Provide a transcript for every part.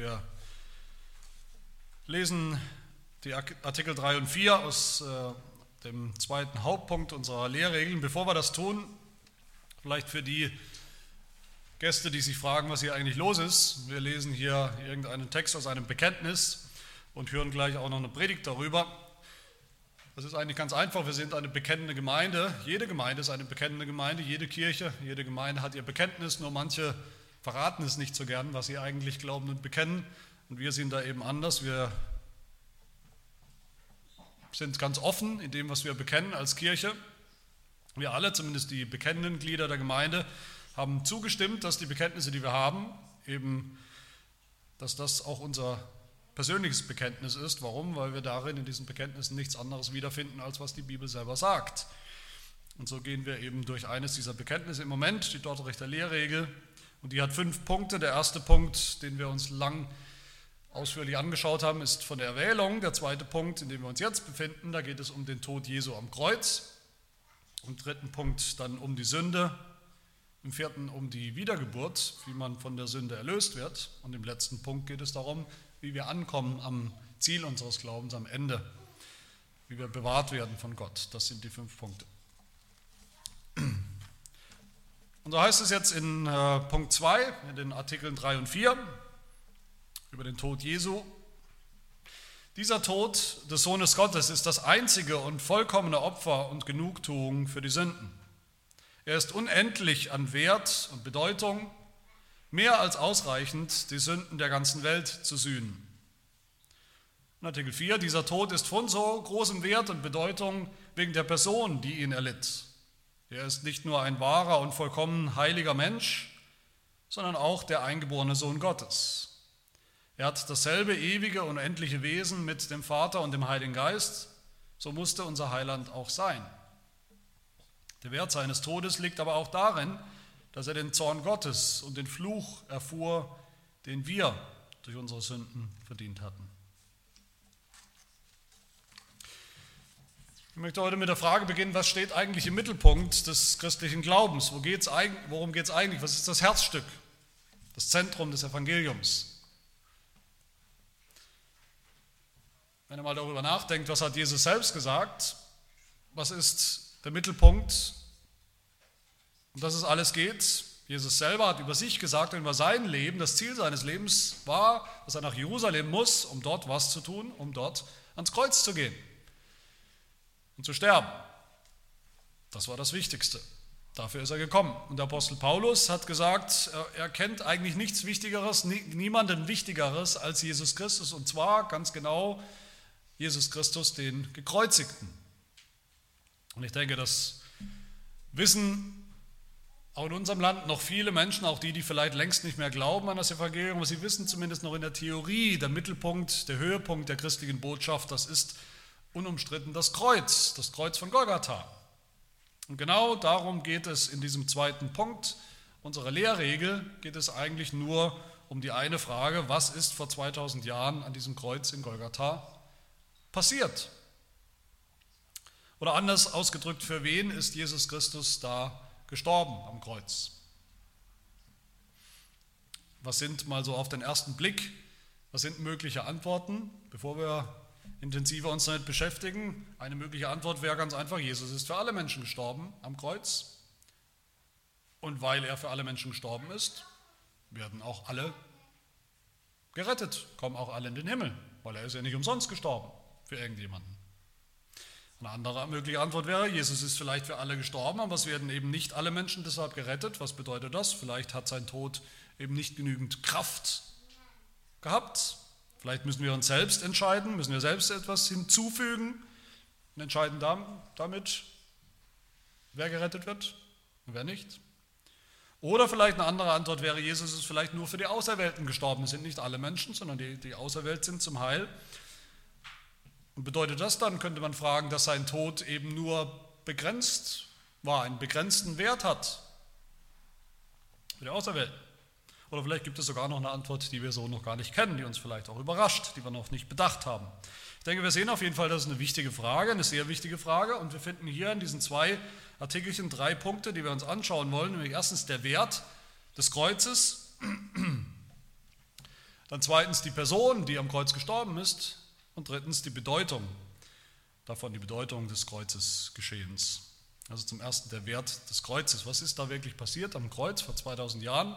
wir lesen die Artikel 3 und 4 aus äh, dem zweiten Hauptpunkt unserer Lehrregeln. Bevor wir das tun, vielleicht für die Gäste, die sich fragen, was hier eigentlich los ist. Wir lesen hier irgendeinen Text aus einem Bekenntnis und hören gleich auch noch eine Predigt darüber. Das ist eigentlich ganz einfach. Wir sind eine bekennende Gemeinde. Jede Gemeinde ist eine bekennende Gemeinde. Jede Kirche, jede Gemeinde hat ihr Bekenntnis. Nur manche verraten es nicht so gern, was sie eigentlich glauben und bekennen. Und wir sind da eben anders. Wir sind ganz offen in dem, was wir bekennen als Kirche. Wir alle, zumindest die bekennenden Glieder der Gemeinde, haben zugestimmt, dass die Bekenntnisse, die wir haben, eben, dass das auch unser persönliches Bekenntnis ist. Warum? Weil wir darin in diesen Bekenntnissen nichts anderes wiederfinden, als was die Bibel selber sagt. Und so gehen wir eben durch eines dieser Bekenntnisse im Moment, die Dortrechter Lehrregel. Und die hat fünf Punkte. Der erste Punkt, den wir uns lang ausführlich angeschaut haben, ist von der Erwählung. Der zweite Punkt, in dem wir uns jetzt befinden, da geht es um den Tod Jesu am Kreuz. Im dritten Punkt dann um die Sünde. Im vierten um die Wiedergeburt, wie man von der Sünde erlöst wird. Und im letzten Punkt geht es darum, wie wir ankommen am Ziel unseres Glaubens, am Ende, wie wir bewahrt werden von Gott. Das sind die fünf Punkte. Und so heißt es jetzt in äh, Punkt 2, in den Artikeln 3 und 4, über den Tod Jesu. Dieser Tod des Sohnes Gottes ist das einzige und vollkommene Opfer und Genugtuung für die Sünden. Er ist unendlich an Wert und Bedeutung, mehr als ausreichend, die Sünden der ganzen Welt zu sühnen. In Artikel 4, dieser Tod ist von so großem Wert und Bedeutung wegen der Person, die ihn erlitt. Er ist nicht nur ein wahrer und vollkommen heiliger Mensch, sondern auch der eingeborene Sohn Gottes. Er hat dasselbe ewige, unendliche Wesen mit dem Vater und dem Heiligen Geist. So musste unser Heiland auch sein. Der Wert seines Todes liegt aber auch darin, dass er den Zorn Gottes und den Fluch erfuhr, den wir durch unsere Sünden verdient hatten. Ich möchte heute mit der Frage beginnen, was steht eigentlich im Mittelpunkt des christlichen Glaubens? Wo geht's, worum geht es eigentlich? Was ist das Herzstück, das Zentrum des Evangeliums? Wenn ihr mal darüber nachdenkt, was hat Jesus selbst gesagt, was ist der Mittelpunkt, um das es alles geht. Jesus selber hat über sich gesagt und über sein Leben, das Ziel seines Lebens war, dass er nach Jerusalem muss, um dort was zu tun, um dort ans Kreuz zu gehen und zu sterben. Das war das Wichtigste. Dafür ist er gekommen. Und der Apostel Paulus hat gesagt, er kennt eigentlich nichts Wichtigeres, niemanden Wichtigeres als Jesus Christus. Und zwar ganz genau Jesus Christus, den Gekreuzigten. Und ich denke, das wissen auch in unserem Land noch viele Menschen, auch die, die vielleicht längst nicht mehr glauben an das Evangelium, aber sie wissen zumindest noch in der Theorie, der Mittelpunkt, der Höhepunkt der christlichen Botschaft, das ist unumstritten das Kreuz, das Kreuz von Golgatha. Und genau darum geht es in diesem zweiten Punkt unserer Lehrregel, geht es eigentlich nur um die eine Frage, was ist vor 2000 Jahren an diesem Kreuz in Golgatha passiert? Oder anders ausgedrückt, für wen ist Jesus Christus da gestorben am Kreuz? Was sind mal so auf den ersten Blick, was sind mögliche Antworten, bevor wir intensiver uns damit beschäftigen? Eine mögliche Antwort wäre ganz einfach, Jesus ist für alle Menschen gestorben am Kreuz. Und weil er für alle Menschen gestorben ist, werden auch alle gerettet, kommen auch alle in den Himmel, weil er ist ja nicht umsonst gestorben für irgendjemanden. Eine andere mögliche Antwort wäre, Jesus ist vielleicht für alle gestorben, aber es werden eben nicht alle Menschen deshalb gerettet. Was bedeutet das? Vielleicht hat sein Tod eben nicht genügend Kraft gehabt. Vielleicht müssen wir uns selbst entscheiden, müssen wir selbst etwas hinzufügen und entscheiden damit, wer gerettet wird und wer nicht. Oder vielleicht eine andere Antwort wäre, Jesus ist vielleicht nur für die Auserwählten gestorben. Es sind nicht alle Menschen, sondern die, die auserwählt sind zum Heil. Und bedeutet das dann, könnte man fragen, dass sein Tod eben nur begrenzt war, einen begrenzten Wert hat für die Auserwählten? Oder vielleicht gibt es sogar noch eine Antwort, die wir so noch gar nicht kennen, die uns vielleicht auch überrascht, die wir noch nicht bedacht haben. Ich denke, wir sehen auf jeden Fall, das ist eine wichtige Frage, eine sehr wichtige Frage. Und wir finden hier in diesen zwei Artikelchen drei Punkte, die wir uns anschauen wollen. Nämlich erstens der Wert des Kreuzes, Dann zweitens die Person, die am Kreuz gestorben ist. Und drittens die Bedeutung, davon die Bedeutung des Kreuzesgeschehens. Also zum ersten der Wert des Kreuzes. Was ist da wirklich passiert am Kreuz vor 2000 Jahren?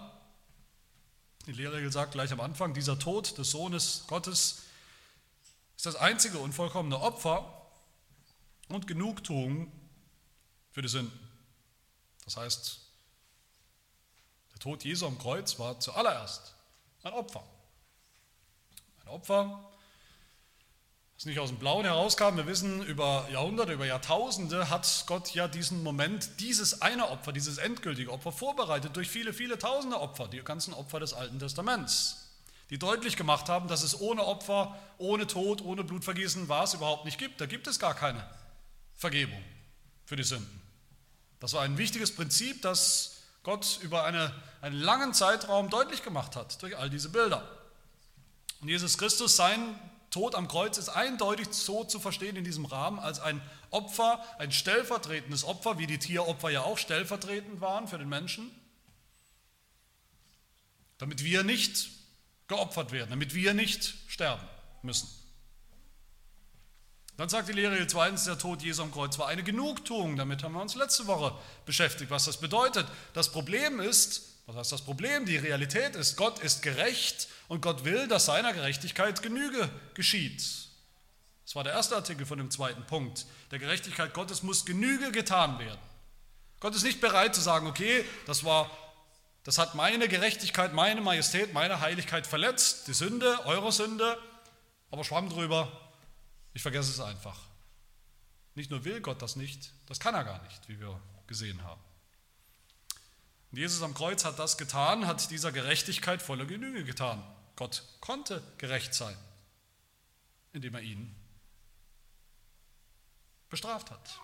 Die Lehrregel sagt gleich am Anfang, dieser Tod des Sohnes Gottes ist das einzige und vollkommene Opfer und Genugtuung für die Sünden. Das heißt, der Tod Jesu am Kreuz war zuallererst ein Opfer. Ein Opfer, das nicht aus dem Blauen herauskam. Wir wissen, über Jahrhunderte, über Jahrtausende hat Gott ja diesen Moment, dieses eine Opfer, dieses endgültige Opfer vorbereitet durch viele, viele tausende Opfer, die ganzen Opfer des Alten Testaments, die deutlich gemacht haben, dass es ohne Opfer, ohne Tod, ohne Blutvergießen was überhaupt nicht gibt. Da gibt es gar keine Vergebung für die Sünden. Das war ein wichtiges Prinzip, das Gott über eine, einen langen Zeitraum deutlich gemacht hat durch all diese Bilder. Und Jesus Christus, sein Tod am Kreuz ist eindeutig so zu verstehen in diesem Rahmen als ein Opfer, ein stellvertretendes Opfer, wie die Tieropfer ja auch stellvertretend waren für den Menschen, damit wir nicht geopfert werden, damit wir nicht sterben müssen. Dann sagt die Lehre zweitens, der Tod Jesu am Kreuz war eine Genugtuung. Damit haben wir uns letzte Woche beschäftigt, was das bedeutet. Das Problem ist, was heißt das Problem? Die Realität ist, Gott ist gerecht und Gott will, dass seiner Gerechtigkeit Genüge geschieht. Das war der erste Artikel von dem zweiten Punkt. Der Gerechtigkeit Gottes muss Genüge getan werden. Gott ist nicht bereit zu sagen, okay, das war das hat meine Gerechtigkeit, meine Majestät, meine Heiligkeit verletzt, die Sünde, eure Sünde, aber schwamm drüber, ich vergesse es einfach. Nicht nur will Gott das nicht, das kann er gar nicht, wie wir gesehen haben. Und Jesus am Kreuz hat das getan, hat dieser Gerechtigkeit volle Genüge getan. Gott konnte gerecht sein, indem er ihn bestraft hat.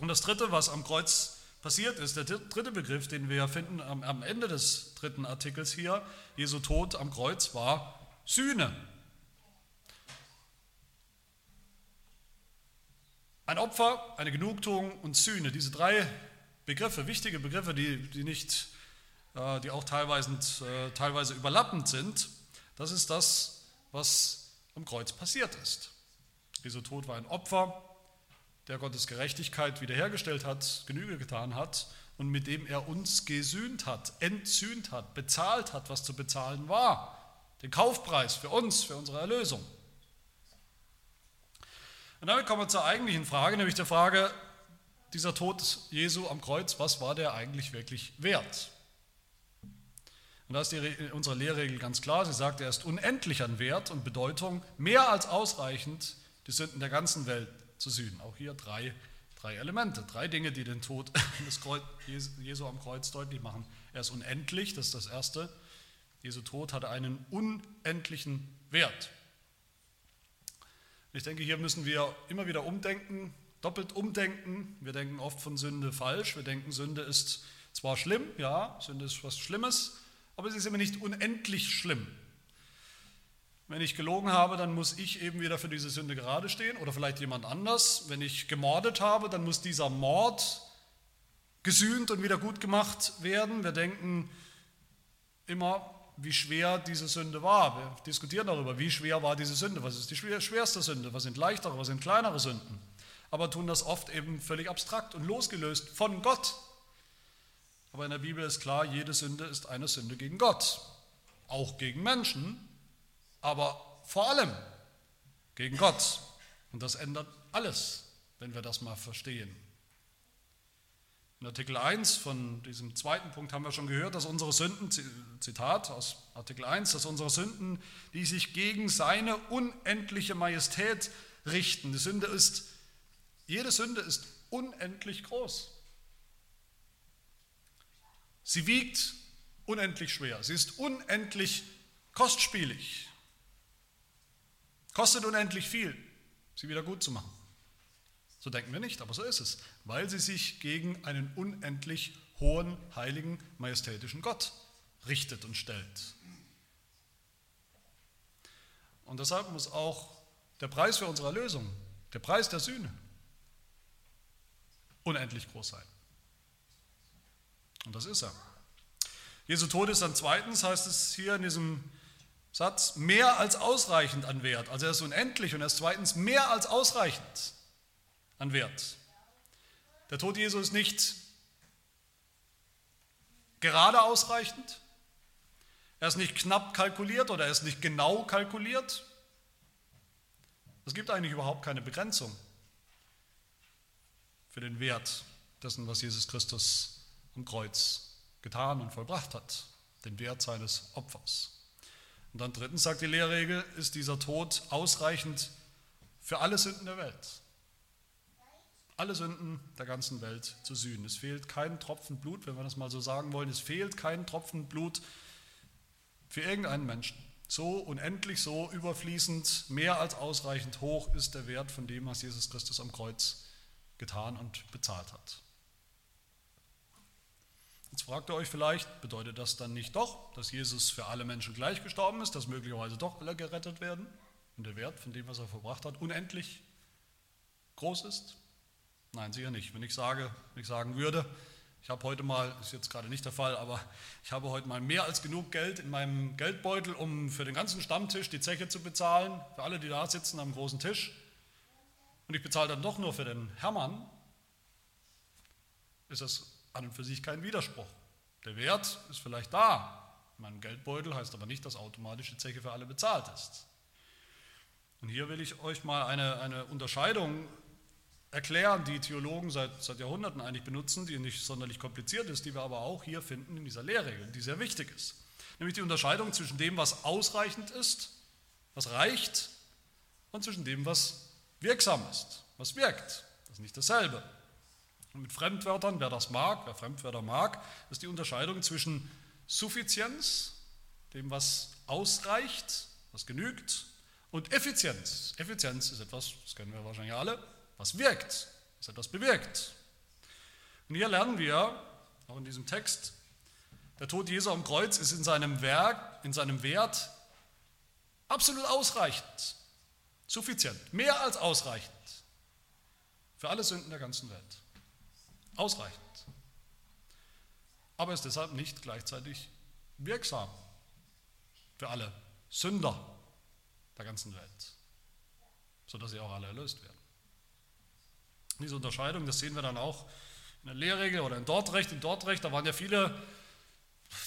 Und das Dritte, was am Kreuz passiert ist, der dritte Begriff, den wir finden am Ende des dritten Artikels hier, Jesu Tod am Kreuz, war Sühne. Ein Opfer, eine Genugtuung und Sühne, diese drei Begriffe, wichtige Begriffe, die, die, nicht, äh, die auch teilweise, äh, teilweise überlappend sind, das ist das, was am Kreuz passiert ist. Jesu Tod war ein Opfer, der Gottes Gerechtigkeit wiederhergestellt hat, Genüge getan hat und mit dem er uns gesühnt hat, entsühnt hat, bezahlt hat, was zu bezahlen war. Den Kaufpreis für uns, für unsere Erlösung. Und damit kommen wir zur eigentlichen Frage, nämlich der Frage, dieser Tod Jesu am Kreuz, was war der eigentlich wirklich wert? Und da ist die, unsere Lehrregel ganz klar, sie sagt, er ist unendlich an Wert und Bedeutung, mehr als ausreichend, die Sünden der ganzen Welt zu sühnen. Auch hier drei, drei Elemente, drei Dinge, die den Tod des Kreuz, Jesu am Kreuz deutlich machen. Er ist unendlich, das ist das Erste. Jesu Tod hatte einen unendlichen Wert. Ich denke, hier müssen wir immer wieder umdenken, doppelt umdenken. Wir denken oft von Sünde falsch. Wir denken, Sünde ist zwar schlimm, ja, Sünde ist was Schlimmes, aber sie ist immer nicht unendlich schlimm. Wenn ich gelogen habe, dann muss ich eben wieder für diese Sünde gerade stehen oder vielleicht jemand anders. Wenn ich gemordet habe, dann muss dieser Mord gesühnt und wieder gut gemacht werden. Wir denken immer, wie schwer diese Sünde war. Wir diskutieren darüber, wie schwer war diese Sünde, was ist die schwerste Sünde, was sind leichtere, was sind kleinere Sünden. Aber tun das oft eben völlig abstrakt und losgelöst von Gott. Aber in der Bibel ist klar, jede Sünde ist eine Sünde gegen Gott. Auch gegen Menschen, aber vor allem gegen Gott. Und das ändert alles, wenn wir das mal verstehen. In Artikel 1 von diesem zweiten Punkt haben wir schon gehört, dass unsere Sünden, Zitat aus Artikel 1, dass unsere Sünden, die sich gegen seine unendliche Majestät richten. Die Sünde ist, jede Sünde ist unendlich groß. Sie wiegt unendlich schwer. Sie ist unendlich kostspielig. Kostet unendlich viel, sie wieder gut zu machen. So denken wir nicht, aber so ist es, weil sie sich gegen einen unendlich hohen, heiligen, majestätischen Gott richtet und stellt. Und deshalb muss auch der Preis für unsere Erlösung, der Preis der Sühne, unendlich groß sein. Und das ist er. Jesu Tod ist dann zweitens, heißt es hier in diesem Satz, mehr als ausreichend an Wert. Also er ist unendlich und er ist zweitens mehr als ausreichend an Wert. Der Tod Jesu ist nicht gerade ausreichend, er ist nicht knapp kalkuliert oder er ist nicht genau kalkuliert. Es gibt eigentlich überhaupt keine Begrenzung für den Wert dessen, was Jesus Christus am Kreuz getan und vollbracht hat, den Wert seines Opfers. Und dann drittens sagt die Lehrregel, ist dieser Tod ausreichend für alle Sünden der Welt. Alle Sünden der ganzen Welt zu sühnen. Es fehlt kein Tropfen Blut, wenn wir das mal so sagen wollen. Es fehlt kein Tropfen Blut für irgendeinen Menschen. So unendlich, so überfließend, mehr als ausreichend hoch ist der Wert von dem, was Jesus Christus am Kreuz getan und bezahlt hat. Jetzt fragt ihr euch vielleicht, bedeutet das dann nicht doch, dass Jesus für alle Menschen gleich gestorben ist, dass möglicherweise doch alle gerettet werden und der Wert von dem, was er verbracht hat, unendlich groß ist? Nein, sicher nicht. Wenn ich sage, wenn ich sagen würde, ich habe heute mal, ist jetzt gerade nicht der Fall, aber ich habe heute mal mehr als genug Geld in meinem Geldbeutel, um für den ganzen Stammtisch die Zeche zu bezahlen, für alle, die da sitzen am großen Tisch. Und ich bezahle dann doch nur für den Hermann. Ist das an und für sich kein Widerspruch. Der Wert ist vielleicht da. In meinem Geldbeutel heißt aber nicht, dass automatisch die Zeche für alle bezahlt ist. Und hier will ich euch mal eine, eine Unterscheidung erklären, die Theologen seit, seit Jahrhunderten eigentlich benutzen, die nicht sonderlich kompliziert ist, die wir aber auch hier finden in dieser Lehrregel, die sehr wichtig ist. Nämlich die Unterscheidung zwischen dem, was ausreichend ist, was reicht, und zwischen dem, was wirksam ist, was wirkt. Das ist nicht dasselbe. Und mit Fremdwörtern, wer das mag, wer Fremdwörter mag, ist die Unterscheidung zwischen Suffizienz, dem, was ausreicht, was genügt, und Effizienz. Effizienz ist etwas, das kennen wir wahrscheinlich alle, was wirkt, was etwas bewirkt. Und hier lernen wir, auch in diesem Text, der Tod Jesu am Kreuz ist in seinem Werk, in seinem Wert absolut ausreichend, suffizient, mehr als ausreichend für alle Sünden der ganzen Welt. Ausreichend. Aber ist deshalb nicht gleichzeitig wirksam für alle Sünder der ganzen Welt, sodass sie auch alle erlöst werden. Diese Unterscheidung, das sehen wir dann auch in der Lehrregel oder in Dortrecht. In Dortrecht, da waren ja viele,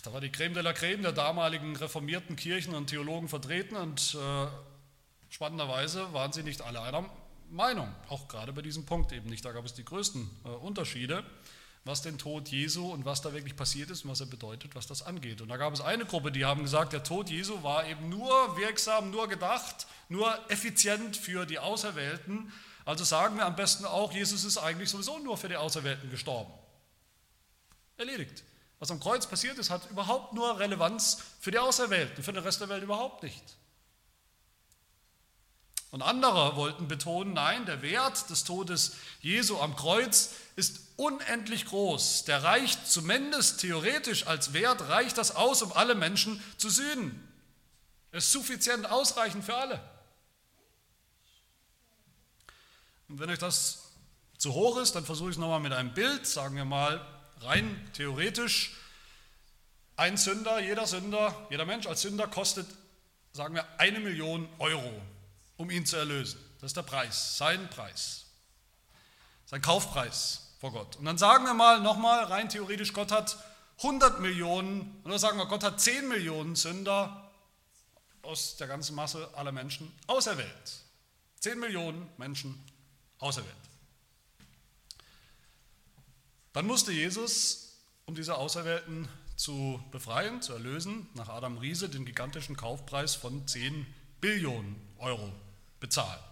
da war die Creme de la Creme der damaligen reformierten Kirchen und Theologen vertreten und äh, spannenderweise waren sie nicht alle einer Meinung, auch gerade bei diesem Punkt eben nicht. Da gab es die größten äh, Unterschiede, was den Tod Jesu und was da wirklich passiert ist und was er bedeutet, was das angeht. Und da gab es eine Gruppe, die haben gesagt, der Tod Jesu war eben nur wirksam, nur gedacht, nur effizient für die Auserwählten also sagen wir am besten auch, Jesus ist eigentlich sowieso nur für die Auserwählten gestorben. Erledigt. Was am Kreuz passiert ist, hat überhaupt nur Relevanz für die Auserwählten, für den Rest der Welt überhaupt nicht. Und andere wollten betonen, nein, der Wert des Todes Jesu am Kreuz ist unendlich groß. Der reicht zumindest theoretisch als Wert, reicht das aus, um alle Menschen zu sühnen. Er ist suffizient ausreichend für alle. Und wenn euch das zu hoch ist, dann versuche ich es nochmal mit einem Bild, sagen wir mal rein theoretisch. Ein Sünder, jeder Sünder, jeder Mensch als Sünder kostet, sagen wir, eine Million Euro, um ihn zu erlösen. Das ist der Preis, sein Preis, sein Kaufpreis vor Gott. Und dann sagen wir mal nochmal rein theoretisch, Gott hat 100 Millionen, oder sagen wir, Gott hat 10 Millionen Sünder aus der ganzen Masse aller Menschen auserwählt. 10 Millionen Menschen auserwählt. Dann musste Jesus, um diese Auserwählten zu befreien, zu erlösen, nach Adam Riese den gigantischen Kaufpreis von 10 Billionen Euro bezahlen.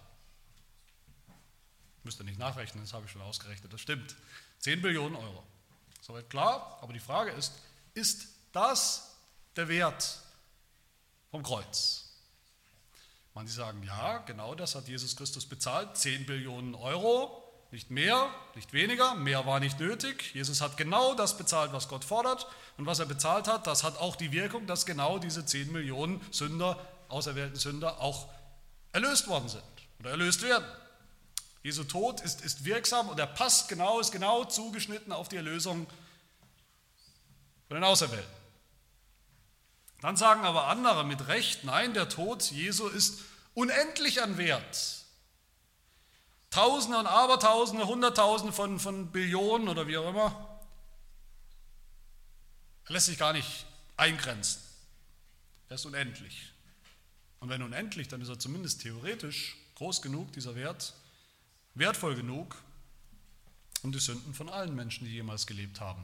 Müsst ihr nicht nachrechnen, das habe ich schon ausgerechnet, das stimmt. 10 Billionen Euro. Soweit klar, aber die Frage ist, ist das der Wert vom Kreuz? Manche sagen, ja, genau das hat Jesus Christus bezahlt, 10 Billionen Euro, nicht mehr, nicht weniger, mehr war nicht nötig. Jesus hat genau das bezahlt, was Gott fordert. Und was er bezahlt hat, das hat auch die Wirkung, dass genau diese 10 Millionen Sünder, auserwählten Sünder, auch erlöst worden sind oder erlöst werden. Jesu Tod ist, ist wirksam und er passt genau, ist genau zugeschnitten auf die Erlösung von den Auserwählten. Dann sagen aber andere mit Recht, nein, der Tod Jesu ist unendlich an Wert. Tausende und Abertausende, Hunderttausende von, von Billionen oder wie auch immer. Er lässt sich gar nicht eingrenzen. Er ist unendlich. Und wenn unendlich, dann ist er zumindest theoretisch groß genug, dieser Wert, wertvoll genug, um die Sünden von allen Menschen, die jemals gelebt haben,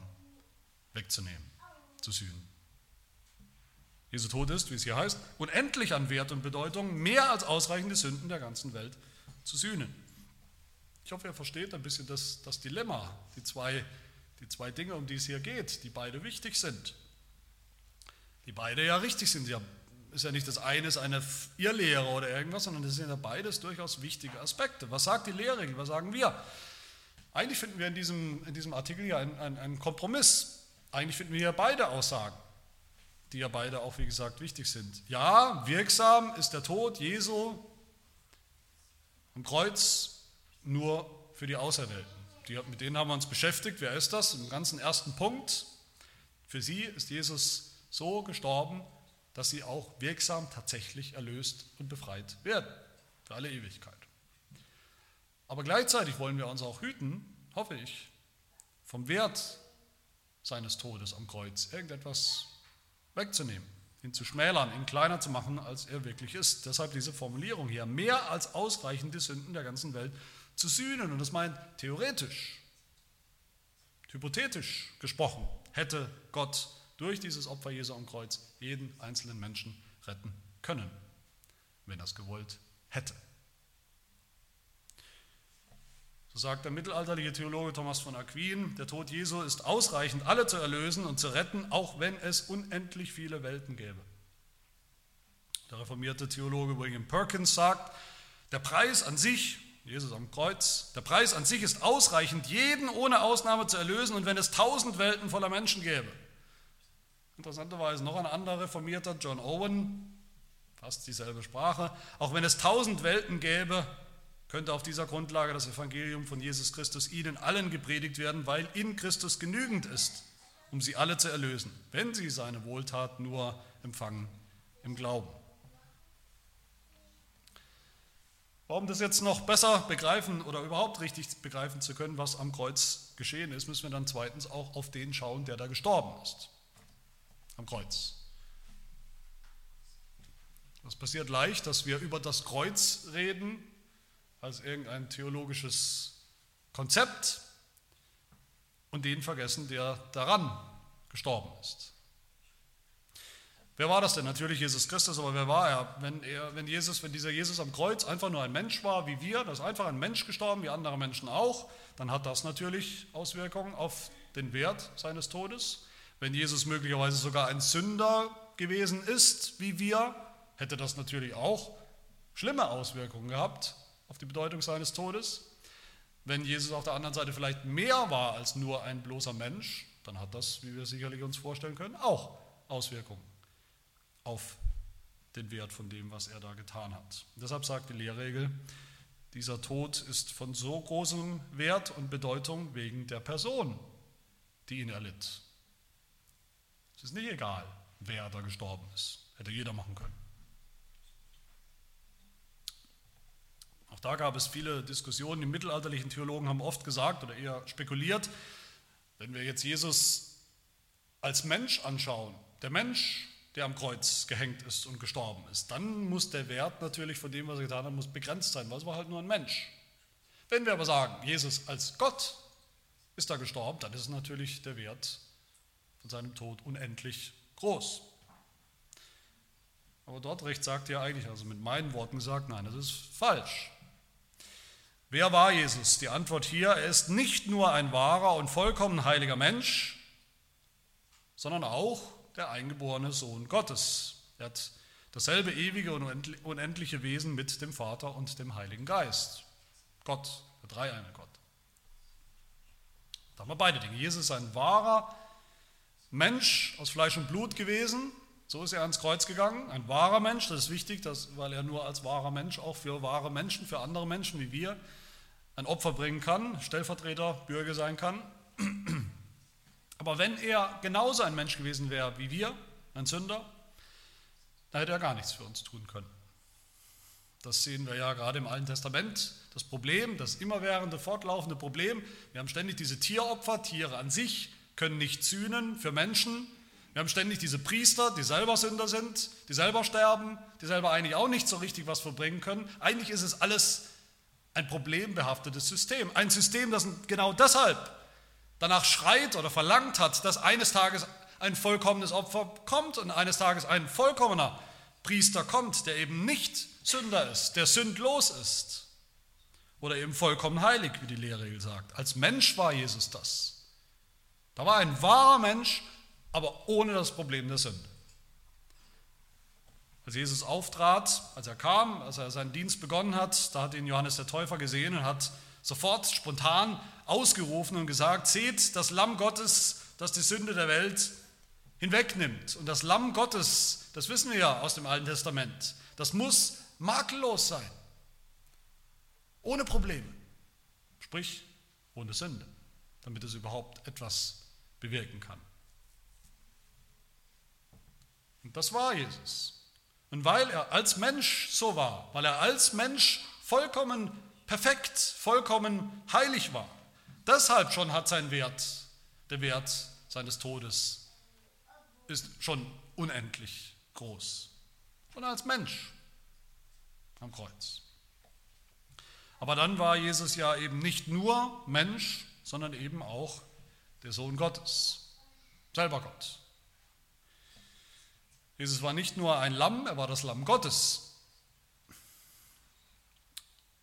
wegzunehmen, zu sühnen. Jesu Tod ist, wie es hier heißt, unendlich an Wert und Bedeutung, mehr als ausreichend die Sünden der ganzen Welt zu sühnen. Ich hoffe, ihr versteht ein bisschen das, das Dilemma, die zwei, die zwei Dinge, um die es hier geht, die beide wichtig sind. Die beide ja richtig sind. Ja, ist ja nicht das eine ist eine Irrlehre oder irgendwas, sondern das sind ja beides durchaus wichtige Aspekte. Was sagt die Lehre? Was sagen wir? Eigentlich finden wir in diesem, in diesem Artikel ja einen, einen, einen Kompromiss. Eigentlich finden wir hier beide Aussagen, die ja beide auch, wie gesagt, wichtig sind. Ja, wirksam ist der Tod Jesu am Kreuz nur für die Auserwählten. Die, mit denen haben wir uns beschäftigt. Wer ist das? Im ganzen ersten Punkt. Für sie ist Jesus so gestorben, dass sie auch wirksam tatsächlich erlöst und befreit werden. Für alle Ewigkeit. Aber gleichzeitig wollen wir uns auch hüten, hoffe ich, vom Wert seines Todes am Kreuz irgendetwas wegzunehmen, ihn zu schmälern, ihn kleiner zu machen, als er wirklich ist. Deshalb diese Formulierung hier, mehr als ausreichend die Sünden der ganzen Welt zu sühnen. Und das meint theoretisch, hypothetisch gesprochen, hätte Gott durch dieses Opfer Jesu am Kreuz jeden einzelnen Menschen retten können, wenn er es gewollt hätte. So sagt der mittelalterliche Theologe Thomas von Aquin, der Tod Jesu ist ausreichend, alle zu erlösen und zu retten, auch wenn es unendlich viele Welten gäbe. Der reformierte Theologe William Perkins sagt, der Preis an sich, Jesus am Kreuz, der Preis an sich ist ausreichend, jeden ohne Ausnahme zu erlösen und wenn es tausend Welten voller Menschen gäbe. Interessanterweise noch ein anderer reformierter, John Owen, fast dieselbe Sprache, auch wenn es tausend Welten gäbe, könnte auf dieser Grundlage das Evangelium von Jesus Christus ihnen allen gepredigt werden, weil in Christus genügend ist, um sie alle zu erlösen, wenn sie seine Wohltat nur empfangen im Glauben. Um das jetzt noch besser begreifen oder überhaupt richtig begreifen zu können, was am Kreuz geschehen ist, müssen wir dann zweitens auch auf den schauen, der da gestorben ist. Am Kreuz. Das passiert leicht, dass wir über das Kreuz reden, als irgendein theologisches Konzept und den vergessen, der daran gestorben ist. Wer war das denn? Natürlich Jesus Christus, aber wer war er? Wenn, er, wenn, Jesus, wenn dieser Jesus am Kreuz einfach nur ein Mensch war wie wir, das ist einfach ein Mensch gestorben, wie andere Menschen auch, dann hat das natürlich Auswirkungen auf den Wert seines Todes. Wenn Jesus möglicherweise sogar ein Sünder gewesen ist wie wir, hätte das natürlich auch schlimme Auswirkungen gehabt auf die Bedeutung seines Todes. Wenn Jesus auf der anderen Seite vielleicht mehr war als nur ein bloßer Mensch, dann hat das, wie wir sicherlich uns vorstellen können, auch Auswirkungen auf den Wert von dem, was er da getan hat. Und deshalb sagt die Lehrregel, dieser Tod ist von so großem Wert und Bedeutung wegen der Person, die ihn erlitt. Es ist nicht egal, wer da gestorben ist. Hätte jeder machen können. Auch da gab es viele Diskussionen. Die mittelalterlichen Theologen haben oft gesagt oder eher spekuliert, wenn wir jetzt Jesus als Mensch anschauen, der Mensch, der am Kreuz gehängt ist und gestorben ist, dann muss der Wert natürlich von dem, was er getan hat, muss begrenzt sein, weil es war halt nur ein Mensch. Wenn wir aber sagen, Jesus als Gott ist da gestorben, dann ist natürlich der Wert von seinem Tod unendlich groß. Aber dort recht sagt er eigentlich, also mit meinen Worten gesagt, nein, das ist falsch. Wer war Jesus? Die Antwort hier, er ist nicht nur ein wahrer und vollkommen heiliger Mensch, sondern auch der eingeborene Sohn Gottes. Er hat dasselbe ewige und unendliche Wesen mit dem Vater und dem Heiligen Geist. Gott, der dreieine Gott. Da haben wir beide Dinge. Jesus ist ein wahrer Mensch aus Fleisch und Blut gewesen. So ist er ans Kreuz gegangen. Ein wahrer Mensch, das ist wichtig, dass, weil er nur als wahrer Mensch auch für wahre Menschen, für andere Menschen wie wir, ein Opfer bringen kann, Stellvertreter, Bürger sein kann. Aber wenn er genauso ein Mensch gewesen wäre wie wir, ein Sünder, da hätte er gar nichts für uns tun können. Das sehen wir ja gerade im Alten Testament. Das Problem, das immerwährende, fortlaufende Problem. Wir haben ständig diese Tieropfer. Tiere an sich können nicht sühnen für Menschen. Wir haben ständig diese Priester, die selber Sünder sind, die selber sterben, die selber eigentlich auch nicht so richtig was verbringen können. Eigentlich ist es alles ein problembehaftetes System. Ein System, das genau deshalb danach schreit oder verlangt hat, dass eines Tages ein vollkommenes Opfer kommt und eines Tages ein vollkommener Priester kommt, der eben nicht Sünder ist, der sündlos ist oder eben vollkommen heilig, wie die Lehrregel sagt. Als Mensch war Jesus das. Da war ein wahrer Mensch, aber ohne das Problem der Sünde. Als Jesus auftrat, als er kam, als er seinen Dienst begonnen hat, da hat ihn Johannes der Täufer gesehen und hat sofort spontan ausgerufen und gesagt, seht das Lamm Gottes, das die Sünde der Welt hinwegnimmt. Und das Lamm Gottes, das wissen wir ja aus dem Alten Testament, das muss makellos sein. Ohne Probleme. Sprich, ohne Sünde, damit es überhaupt etwas bewirken kann. Und das war Jesus. Und weil er als Mensch so war, weil er als Mensch vollkommen perfekt, vollkommen heilig war, deshalb schon hat sein Wert, der Wert seines Todes, ist schon unendlich groß. Und als Mensch am Kreuz. Aber dann war Jesus ja eben nicht nur Mensch, sondern eben auch der Sohn Gottes, selber Gott. Jesus war nicht nur ein Lamm, er war das Lamm Gottes,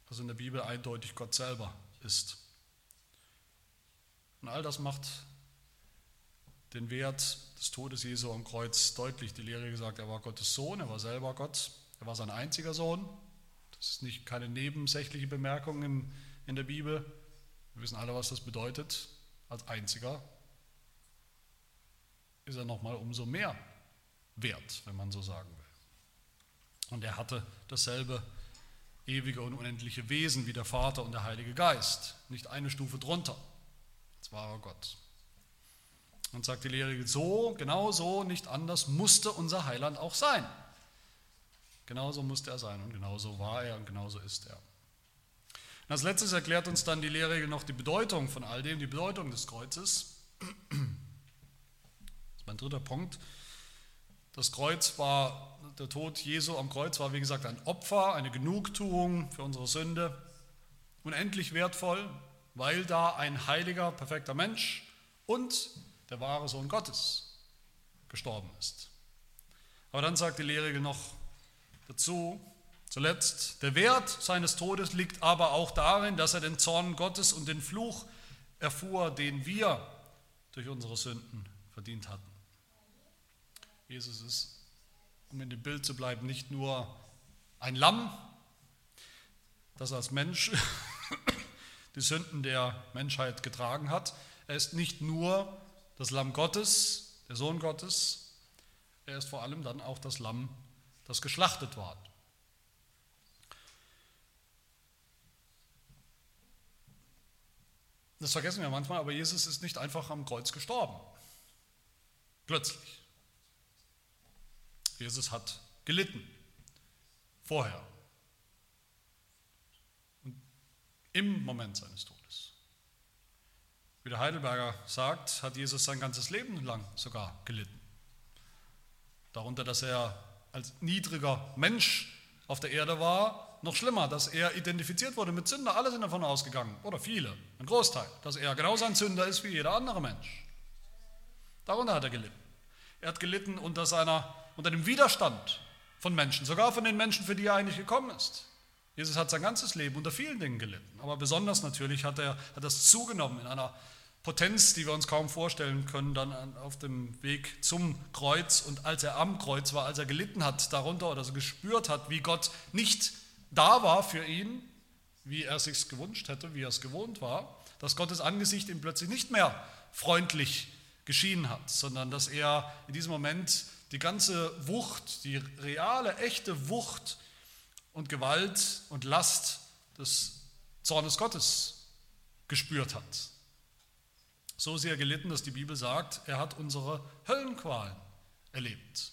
das in der Bibel eindeutig Gott selber ist. Und all das macht den Wert des Todes Jesu am Kreuz deutlich. Die Lehre gesagt, er war Gottes Sohn, er war selber Gott, er war sein einziger Sohn. Das ist nicht keine nebensächliche Bemerkung in, in der Bibel. Wir wissen alle, was das bedeutet. Als einziger ist er nochmal umso mehr wert, wenn man so sagen will. Und er hatte dasselbe ewige und unendliche Wesen wie der Vater und der Heilige Geist, nicht eine Stufe drunter. Das war Gott. Und sagt die Lehre, so, genau so, nicht anders musste unser Heiland auch sein. Genauso musste er sein und genauso war er und genauso ist er. Als letztes erklärt uns dann die Lehrregel noch die Bedeutung von all dem, die Bedeutung des Kreuzes. Das ist mein dritter Punkt. Das Kreuz war, der Tod Jesu am Kreuz war wie gesagt ein Opfer, eine Genugtuung für unsere Sünde, unendlich wertvoll, weil da ein heiliger, perfekter Mensch und der wahre Sohn Gottes gestorben ist. Aber dann sagt die Lehre noch dazu, zuletzt, der Wert seines Todes liegt aber auch darin, dass er den Zorn Gottes und den Fluch erfuhr, den wir durch unsere Sünden verdient hatten. Jesus ist, um in dem Bild zu bleiben, nicht nur ein Lamm, das als Mensch die Sünden der Menschheit getragen hat. Er ist nicht nur das Lamm Gottes, der Sohn Gottes, er ist vor allem dann auch das Lamm, das geschlachtet war. Das vergessen wir manchmal, aber Jesus ist nicht einfach am Kreuz gestorben. Plötzlich. Jesus hat gelitten. Vorher. Und im Moment seines Todes. Wie der Heidelberger sagt, hat Jesus sein ganzes Leben lang sogar gelitten. Darunter, dass er als niedriger Mensch auf der Erde war, noch schlimmer, dass er identifiziert wurde mit Sünder. Alle sind davon ausgegangen, oder viele, ein Großteil, dass er genauso ein Sünder ist wie jeder andere Mensch. Darunter hat er gelitten. Er hat gelitten unter seiner unter dem Widerstand von Menschen, sogar von den Menschen, für die er eigentlich gekommen ist. Jesus hat sein ganzes Leben unter vielen Dingen gelitten, aber besonders natürlich hat er hat das zugenommen in einer Potenz, die wir uns kaum vorstellen können, dann auf dem Weg zum Kreuz und als er am Kreuz war, als er gelitten hat darunter oder so gespürt hat, wie Gott nicht da war für ihn, wie er sich gewünscht hätte, wie er es gewohnt war, dass Gottes Angesicht ihm plötzlich nicht mehr freundlich geschienen hat, sondern dass er in diesem Moment die ganze Wucht, die reale, echte Wucht und Gewalt und Last des Zornes Gottes gespürt hat. So sehr gelitten, dass die Bibel sagt, er hat unsere Höllenqualen erlebt.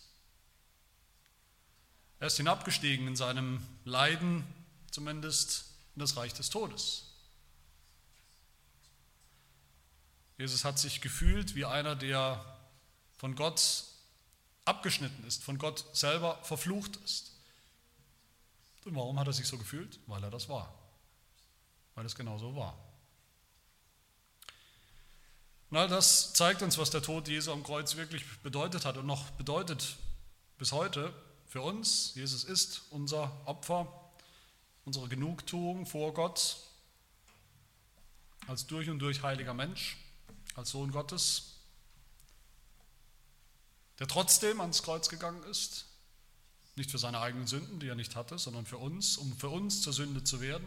Er ist hinabgestiegen in seinem Leiden, zumindest in das Reich des Todes. Jesus hat sich gefühlt wie einer, der von Gott abgeschnitten ist, von Gott selber verflucht ist. Und warum hat er sich so gefühlt? Weil er das war. Weil es genau so war. Und all das zeigt uns, was der Tod Jesu am Kreuz wirklich bedeutet hat und noch bedeutet bis heute für uns. Jesus ist unser Opfer, unsere Genugtuung vor Gott als durch und durch heiliger Mensch, als Sohn Gottes, der trotzdem ans Kreuz gegangen ist, nicht für seine eigenen Sünden, die er nicht hatte, sondern für uns, um für uns zur Sünde zu werden,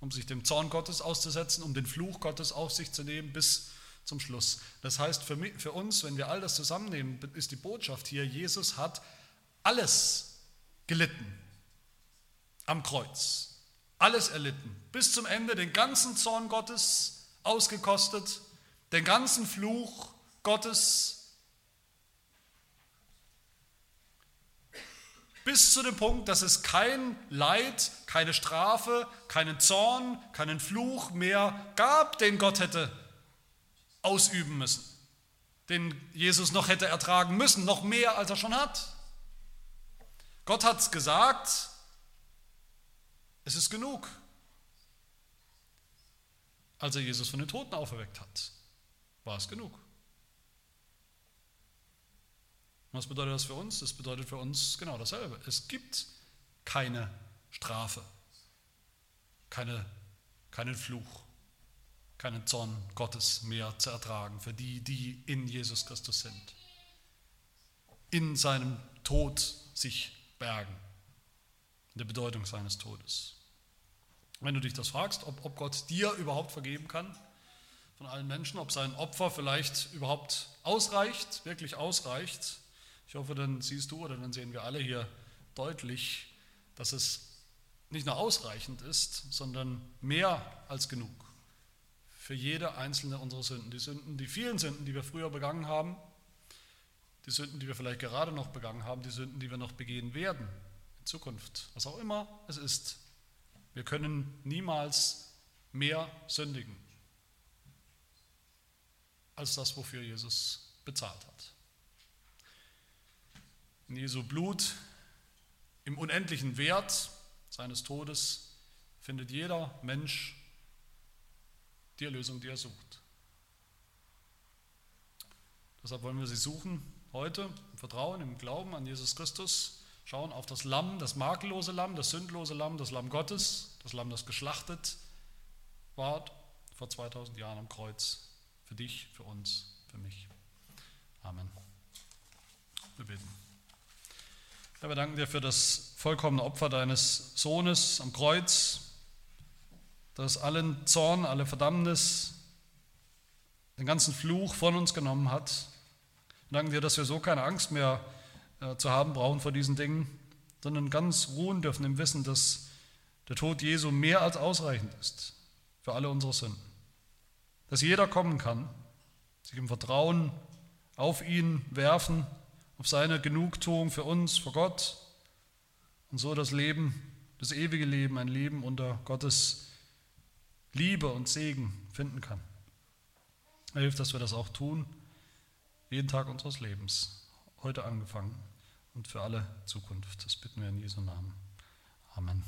um sich dem Zorn Gottes auszusetzen, um den Fluch Gottes auf sich zu nehmen bis zum Schluss. Das heißt, für, mich, für uns, wenn wir all das zusammennehmen, ist die Botschaft hier, Jesus hat alles gelitten am Kreuz. Alles erlitten. Bis zum Ende den ganzen Zorn Gottes ausgekostet, den ganzen Fluch Gottes. Bis zu dem Punkt, dass es kein Leid, keine Strafe, keinen Zorn, keinen Fluch mehr gab, den Gott hätte ausüben müssen, den Jesus noch hätte ertragen müssen, noch mehr als er schon hat. Gott hat es gesagt, es ist genug. Als er Jesus von den Toten auferweckt hat, war es genug. Was bedeutet das für uns? Das bedeutet für uns genau dasselbe. Es gibt keine Strafe, keine, keinen Fluch, keinen Zorn Gottes mehr zu ertragen für die, die in Jesus Christus sind, in seinem Tod sich bergen, in der Bedeutung seines Todes. Wenn du dich das fragst, ob, ob Gott dir überhaupt vergeben kann, von allen Menschen, ob sein Opfer vielleicht überhaupt ausreicht, wirklich ausreicht, ich hoffe, dann siehst du oder dann sehen wir alle hier deutlich, dass es nicht nur ausreichend ist, sondern mehr als genug für jede einzelne unserer Sünden. Die Sünden, die vielen Sünden, die wir früher begangen haben, die Sünden, die wir vielleicht gerade noch begangen haben, die Sünden, die wir noch begehen werden in Zukunft, was auch immer es ist. Wir können niemals mehr sündigen als das, wofür Jesus bezahlt hat. In Jesu Blut, im unendlichen Wert seines Todes, findet jeder Mensch die Erlösung, die er sucht. Deshalb wollen wir sie suchen heute im Vertrauen, im Glauben an Jesus Christus, schauen auf das Lamm, das makellose Lamm, das sündlose Lamm, das Lamm Gottes, das Lamm, das geschlachtet ward vor 2000 Jahren am Kreuz. Für dich, für uns, für mich. Amen. Wir beten. Herr, wir danken dir für das vollkommene Opfer deines Sohnes am Kreuz, das allen Zorn, alle Verdammnis, den ganzen Fluch von uns genommen hat. Danken dir, dass wir so keine Angst mehr äh, zu haben brauchen vor diesen Dingen, sondern ganz ruhen dürfen im Wissen, dass der Tod Jesu mehr als ausreichend ist für alle unsere Sünden. Dass jeder kommen kann, sich im Vertrauen auf ihn werfen, auf seine Genugtuung für uns, vor Gott und so das Leben, das ewige Leben, ein Leben unter Gottes Liebe und Segen finden kann. Er hilft, dass wir das auch tun, jeden Tag unseres Lebens, heute angefangen und für alle Zukunft. Das bitten wir in Jesu Namen. Amen.